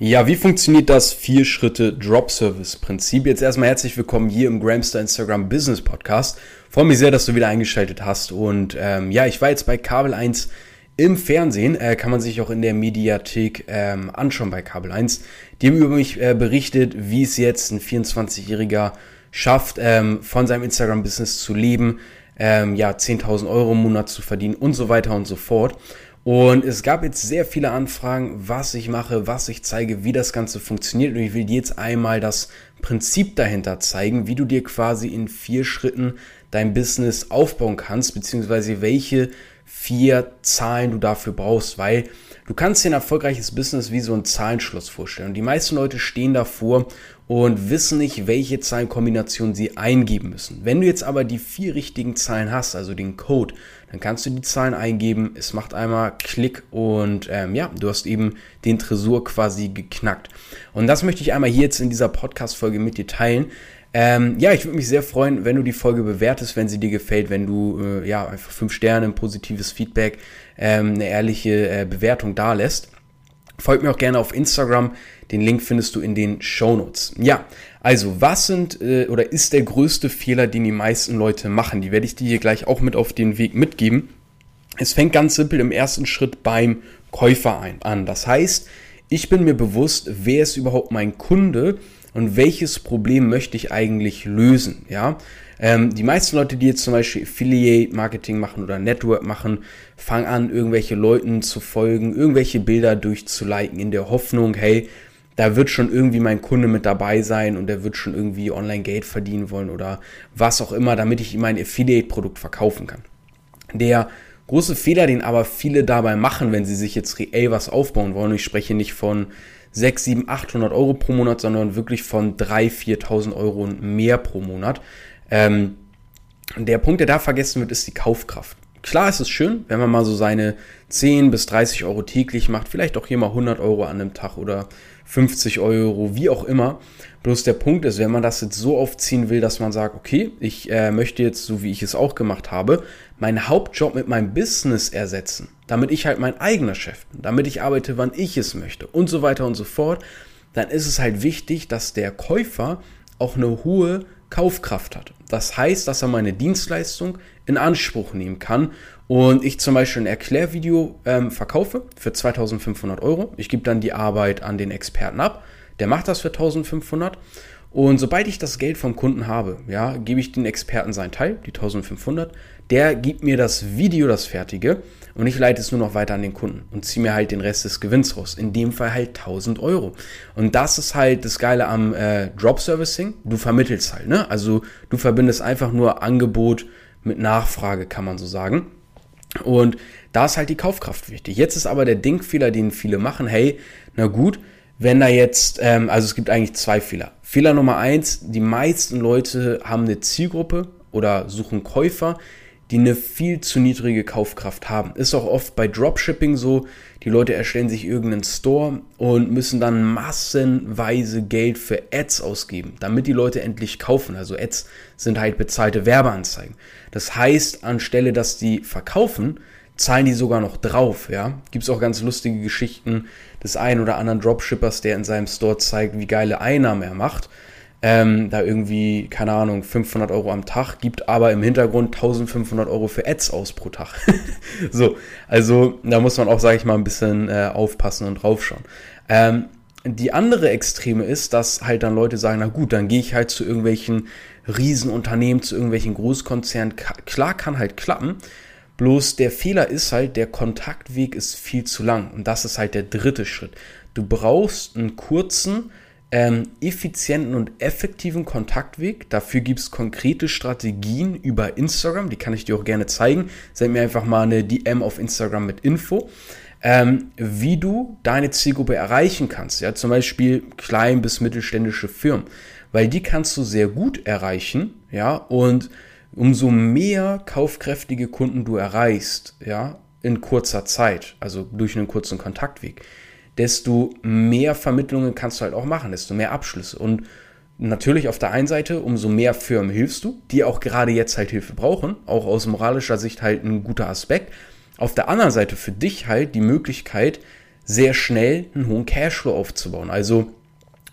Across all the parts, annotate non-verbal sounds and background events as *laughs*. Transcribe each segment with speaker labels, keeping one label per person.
Speaker 1: Ja, wie funktioniert das Vier-Schritte-Drop-Service-Prinzip? Jetzt erstmal herzlich willkommen hier im Gramster Instagram Business Podcast. Freue mich sehr, dass du wieder eingeschaltet hast. Und ähm, ja, ich war jetzt bei Kabel 1 im Fernsehen. Äh, kann man sich auch in der Mediathek ähm, anschauen bei Kabel 1. Die haben über mich äh, berichtet, wie es jetzt ein 24-Jähriger schafft, ähm, von seinem Instagram-Business zu leben, ähm, ja, 10.000 Euro im Monat zu verdienen und so weiter und so fort. Und es gab jetzt sehr viele Anfragen, was ich mache, was ich zeige, wie das Ganze funktioniert. Und ich will dir jetzt einmal das Prinzip dahinter zeigen, wie du dir quasi in vier Schritten dein Business aufbauen kannst, beziehungsweise welche vier Zahlen du dafür brauchst, weil du kannst dir ein erfolgreiches Business wie so ein Zahlenschloss vorstellen. Und die meisten Leute stehen davor und wissen nicht, welche Zahlenkombination sie eingeben müssen. Wenn du jetzt aber die vier richtigen Zahlen hast, also den Code, dann kannst du die Zahlen eingeben, es macht einmal Klick und ähm, ja, du hast eben den Tresor quasi geknackt. Und das möchte ich einmal hier jetzt in dieser Podcast-Folge mit dir teilen. Ähm, ja, ich würde mich sehr freuen, wenn du die Folge bewertest, wenn sie dir gefällt, wenn du äh, ja einfach fünf Sterne, ein positives Feedback, ähm, eine ehrliche äh, Bewertung da lässt. Folgt mir auch gerne auf Instagram. Den Link findest du in den Show Notes. Ja, also was sind äh, oder ist der größte Fehler, den die meisten Leute machen? Die werde ich dir hier gleich auch mit auf den Weg mitgeben. Es fängt ganz simpel im ersten Schritt beim Käufer ein, an. Das heißt, ich bin mir bewusst, wer ist überhaupt mein Kunde und welches Problem möchte ich eigentlich lösen, ja? Ähm, die meisten Leute, die jetzt zum Beispiel Affiliate Marketing machen oder Network machen, fangen an, irgendwelche Leuten zu folgen, irgendwelche Bilder durchzuliken in der Hoffnung, hey, da wird schon irgendwie mein Kunde mit dabei sein und der wird schon irgendwie online Geld verdienen wollen oder was auch immer, damit ich ihm mein Affiliate-Produkt verkaufen kann. Der große Fehler, den aber viele dabei machen, wenn sie sich jetzt reell was aufbauen wollen, ich spreche nicht von 6, 7, 800 Euro pro Monat, sondern wirklich von 3.000, 4.000 Euro und mehr pro Monat. Ähm, der Punkt, der da vergessen wird, ist die Kaufkraft. Klar ist es schön, wenn man mal so seine 10 bis 30 Euro täglich macht, vielleicht auch hier mal 100 Euro an einem Tag oder 50 Euro, wie auch immer. Bloß der Punkt ist, wenn man das jetzt so aufziehen will, dass man sagt, okay, ich äh, möchte jetzt, so wie ich es auch gemacht habe, meinen Hauptjob mit meinem Business ersetzen, damit ich halt mein eigener Chef bin, damit ich arbeite, wann ich es möchte und so weiter und so fort, dann ist es halt wichtig, dass der Käufer auch eine hohe Kaufkraft hat. Das heißt, dass er meine Dienstleistung in Anspruch nehmen kann und ich zum Beispiel ein Erklärvideo ähm, verkaufe für 2500 Euro. Ich gebe dann die Arbeit an den Experten ab. Der macht das für 1500. Und sobald ich das Geld vom Kunden habe, ja, gebe ich den Experten seinen Teil, die 1500. Der gibt mir das Video, das fertige, und ich leite es nur noch weiter an den Kunden und ziehe mir halt den Rest des Gewinns raus. In dem Fall halt 1000 Euro. Und das ist halt das Geile am äh, Drop Servicing. Du vermittelst halt, ne? Also du verbindest einfach nur Angebot mit Nachfrage, kann man so sagen. Und da ist halt die Kaufkraft wichtig. Jetzt ist aber der Denkfehler, den viele machen, hey, na gut, wenn da jetzt, ähm, also es gibt eigentlich zwei Fehler. Fehler Nummer eins, die meisten Leute haben eine Zielgruppe oder suchen Käufer, die eine viel zu niedrige Kaufkraft haben. Ist auch oft bei Dropshipping so, die Leute erstellen sich irgendeinen Store und müssen dann massenweise Geld für Ads ausgeben, damit die Leute endlich kaufen. Also Ads sind halt bezahlte Werbeanzeigen. Das heißt, anstelle dass die verkaufen, zahlen die sogar noch drauf, ja. Gibt's auch ganz lustige Geschichten des einen oder anderen Dropshippers, der in seinem Store zeigt, wie geile Einnahmen er macht ähm, da irgendwie, keine Ahnung, 500 Euro am Tag, gibt aber im Hintergrund 1500 Euro für Ads aus pro Tag. *laughs* so, also da muss man auch, sage ich mal, ein bisschen äh, aufpassen und draufschauen. Ähm, die andere Extreme ist, dass halt dann Leute sagen, na gut, dann gehe ich halt zu irgendwelchen Riesenunternehmen, zu irgendwelchen Großkonzernen. Klar kann halt klappen, bloß der Fehler ist halt, der Kontaktweg ist viel zu lang. Und das ist halt der dritte Schritt. Du brauchst einen kurzen, ähm, effizienten und effektiven Kontaktweg. Dafür gibt es konkrete Strategien über Instagram, die kann ich dir auch gerne zeigen. Send mir einfach mal eine DM auf Instagram mit Info. Ähm, wie du deine Zielgruppe erreichen kannst. Ja, zum Beispiel klein bis mittelständische Firmen, weil die kannst du sehr gut erreichen. Ja, und umso mehr kaufkräftige Kunden du erreichst, ja, in kurzer Zeit, also durch einen kurzen Kontaktweg, desto mehr Vermittlungen kannst du halt auch machen, desto mehr Abschlüsse. Und natürlich auf der einen Seite, umso mehr Firmen hilfst du, die auch gerade jetzt halt Hilfe brauchen, auch aus moralischer Sicht halt ein guter Aspekt. Auf der anderen Seite für dich halt die Möglichkeit, sehr schnell einen hohen Cashflow aufzubauen. Also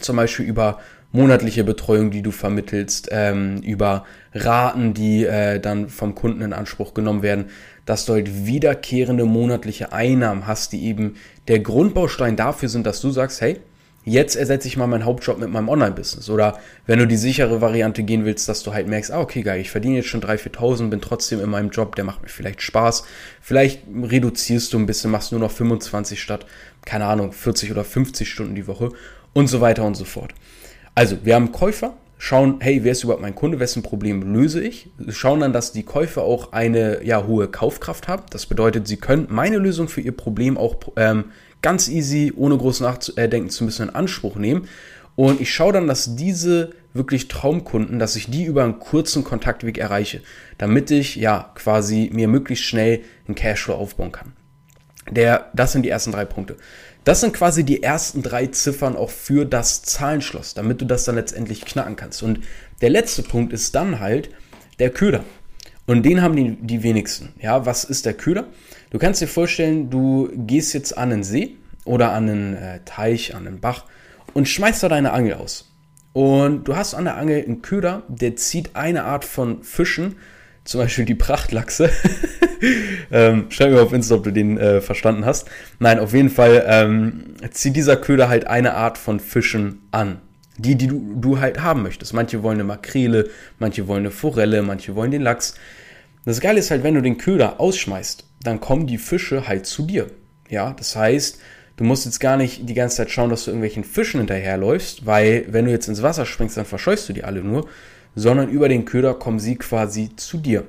Speaker 1: zum Beispiel über monatliche Betreuung, die du vermittelst, ähm, über Raten, die äh, dann vom Kunden in Anspruch genommen werden, dass du halt wiederkehrende monatliche Einnahmen hast, die eben der Grundbaustein dafür sind, dass du sagst, hey, jetzt ersetze ich mal meinen Hauptjob mit meinem Online-Business. Oder wenn du die sichere Variante gehen willst, dass du halt merkst, ah, okay, geil, ich verdiene jetzt schon 3.000, 4.000, bin trotzdem in meinem Job, der macht mir vielleicht Spaß. Vielleicht reduzierst du ein bisschen, machst nur noch 25 statt, keine Ahnung, 40 oder 50 Stunden die Woche und so weiter und so fort. Also, wir haben Käufer, schauen, hey, wer ist überhaupt mein Kunde, wessen Problem löse ich? Schauen dann, dass die Käufer auch eine ja, hohe Kaufkraft haben. Das bedeutet, sie können meine Lösung für ihr Problem auch ähm, ganz easy, ohne groß nachdenken zu müssen, in Anspruch nehmen. Und ich schaue dann, dass diese wirklich Traumkunden, dass ich die über einen kurzen Kontaktweg erreiche, damit ich ja quasi mir möglichst schnell einen Cashflow aufbauen kann. Der, das sind die ersten drei Punkte. Das sind quasi die ersten drei Ziffern auch für das Zahlenschloss, damit du das dann letztendlich knacken kannst. Und der letzte Punkt ist dann halt der Köder. Und den haben die, die wenigsten. Ja, was ist der Köder? Du kannst dir vorstellen, du gehst jetzt an einen See oder an einen äh, Teich, an einen Bach und schmeißt da deine Angel aus. Und du hast an der Angel einen Köder, der zieht eine Art von Fischen, zum Beispiel die Prachtlachse. *laughs* ähm, schreib mir auf Insta, ob du den äh, verstanden hast. Nein, auf jeden Fall ähm, zieht dieser Köder halt eine Art von Fischen an. Die, die du, du halt haben möchtest. Manche wollen eine Makrele, manche wollen eine Forelle, manche wollen den Lachs. Das Geile ist halt, wenn du den Köder ausschmeißt, dann kommen die Fische halt zu dir. Ja, das heißt, du musst jetzt gar nicht die ganze Zeit schauen, dass du irgendwelchen Fischen hinterherläufst, weil wenn du jetzt ins Wasser springst, dann verscheust du die alle nur, sondern über den Köder kommen sie quasi zu dir.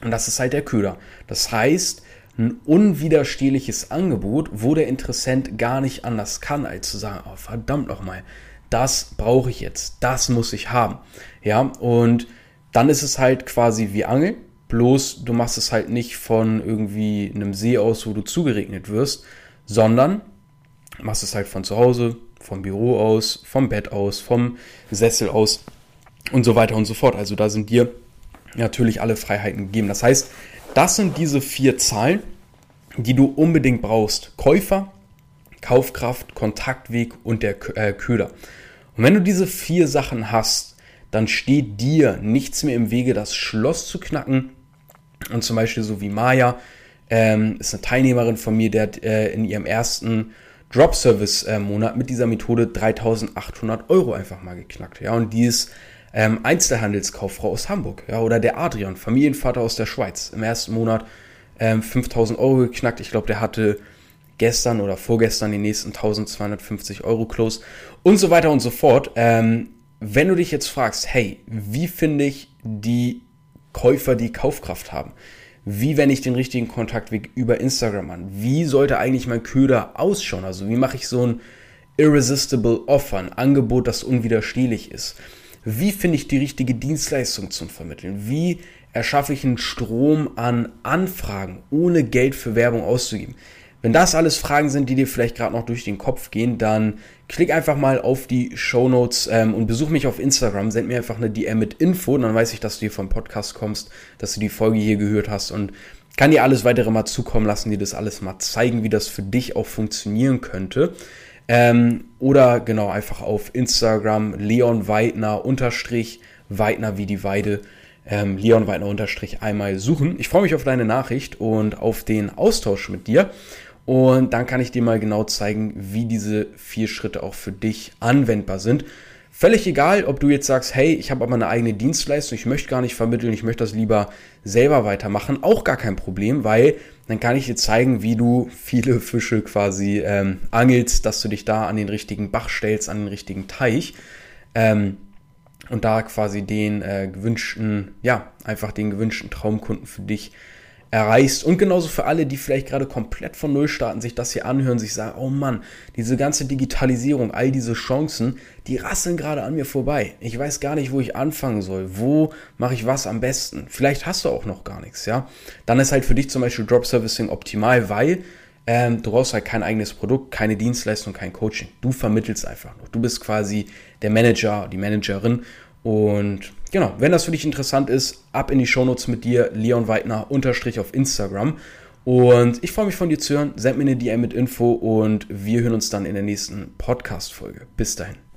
Speaker 1: Und das ist halt der Köder. Das heißt, ein unwiderstehliches Angebot, wo der Interessent gar nicht anders kann, als zu sagen, oh, verdammt nochmal, das brauche ich jetzt, das muss ich haben. Ja, und dann ist es halt quasi wie Angeln, bloß du machst es halt nicht von irgendwie einem See aus, wo du zugeregnet wirst, sondern machst es halt von zu Hause, vom Büro aus, vom Bett aus, vom Sessel aus und so weiter und so fort. Also da sind dir natürlich alle Freiheiten gegeben. Das heißt, das sind diese vier Zahlen, die du unbedingt brauchst. Käufer, Kaufkraft, Kontaktweg und der äh, Köder. Und wenn du diese vier Sachen hast, dann steht dir nichts mehr im Wege, das Schloss zu knacken. Und zum Beispiel so wie Maya, ähm, ist eine Teilnehmerin von mir, der äh, in ihrem ersten Drop-Service-Monat äh, mit dieser Methode 3800 Euro einfach mal geknackt. Ja, und die ist ähm, Einzelhandelskauffrau aus Hamburg, ja, oder der Adrian, Familienvater aus der Schweiz, im ersten Monat ähm, 5000 Euro geknackt. Ich glaube, der hatte gestern oder vorgestern die nächsten 1250 Euro close und so weiter und so fort. Ähm, wenn du dich jetzt fragst, hey, wie finde ich die Käufer, die Kaufkraft haben? Wie wenn ich den richtigen Kontaktweg über Instagram an? Wie sollte eigentlich mein Köder ausschauen? Also wie mache ich so ein irresistible Offer, ein Angebot, das unwiderstehlich ist? Wie finde ich die richtige Dienstleistung zum Vermitteln? Wie erschaffe ich einen Strom an Anfragen, ohne Geld für Werbung auszugeben? Wenn das alles Fragen sind, die dir vielleicht gerade noch durch den Kopf gehen, dann klick einfach mal auf die Show Notes ähm, und besuch mich auf Instagram. Send mir einfach eine DM mit Info, dann weiß ich, dass du hier vom Podcast kommst, dass du die Folge hier gehört hast und kann dir alles weitere mal zukommen lassen, dir das alles mal zeigen, wie das für dich auch funktionieren könnte. Ähm, oder genau einfach auf Instagram Leon Weidner unterstrich Weidner wie die Weide. Ähm, Leon Weidner unterstrich einmal suchen. Ich freue mich auf deine Nachricht und auf den Austausch mit dir. Und dann kann ich dir mal genau zeigen, wie diese vier Schritte auch für dich anwendbar sind. Völlig egal, ob du jetzt sagst, hey, ich habe aber eine eigene Dienstleistung, ich möchte gar nicht vermitteln, ich möchte das lieber selber weitermachen, auch gar kein Problem, weil dann kann ich dir zeigen, wie du viele Fische quasi ähm, angelst, dass du dich da an den richtigen Bach stellst, an den richtigen Teich ähm, und da quasi den äh, gewünschten, ja, einfach den gewünschten Traumkunden für dich erreichst. Und genauso für alle, die vielleicht gerade komplett von Null starten, sich das hier anhören, sich sagen, oh Mann, diese ganze Digitalisierung, all diese Chancen, die rasseln gerade an mir vorbei. Ich weiß gar nicht, wo ich anfangen soll. Wo mache ich was am besten? Vielleicht hast du auch noch gar nichts, ja. Dann ist halt für dich zum Beispiel Drop Servicing optimal, weil ähm, du brauchst halt kein eigenes Produkt, keine Dienstleistung, kein Coaching. Du vermittelst einfach noch. Du bist quasi der Manager, die Managerin und genau, wenn das für dich interessant ist, ab in die Shownotes mit dir, Leon Weidner unterstrich auf Instagram. Und ich freue mich von dir zu hören. Send mir eine DM mit Info und wir hören uns dann in der nächsten Podcast-Folge. Bis dahin.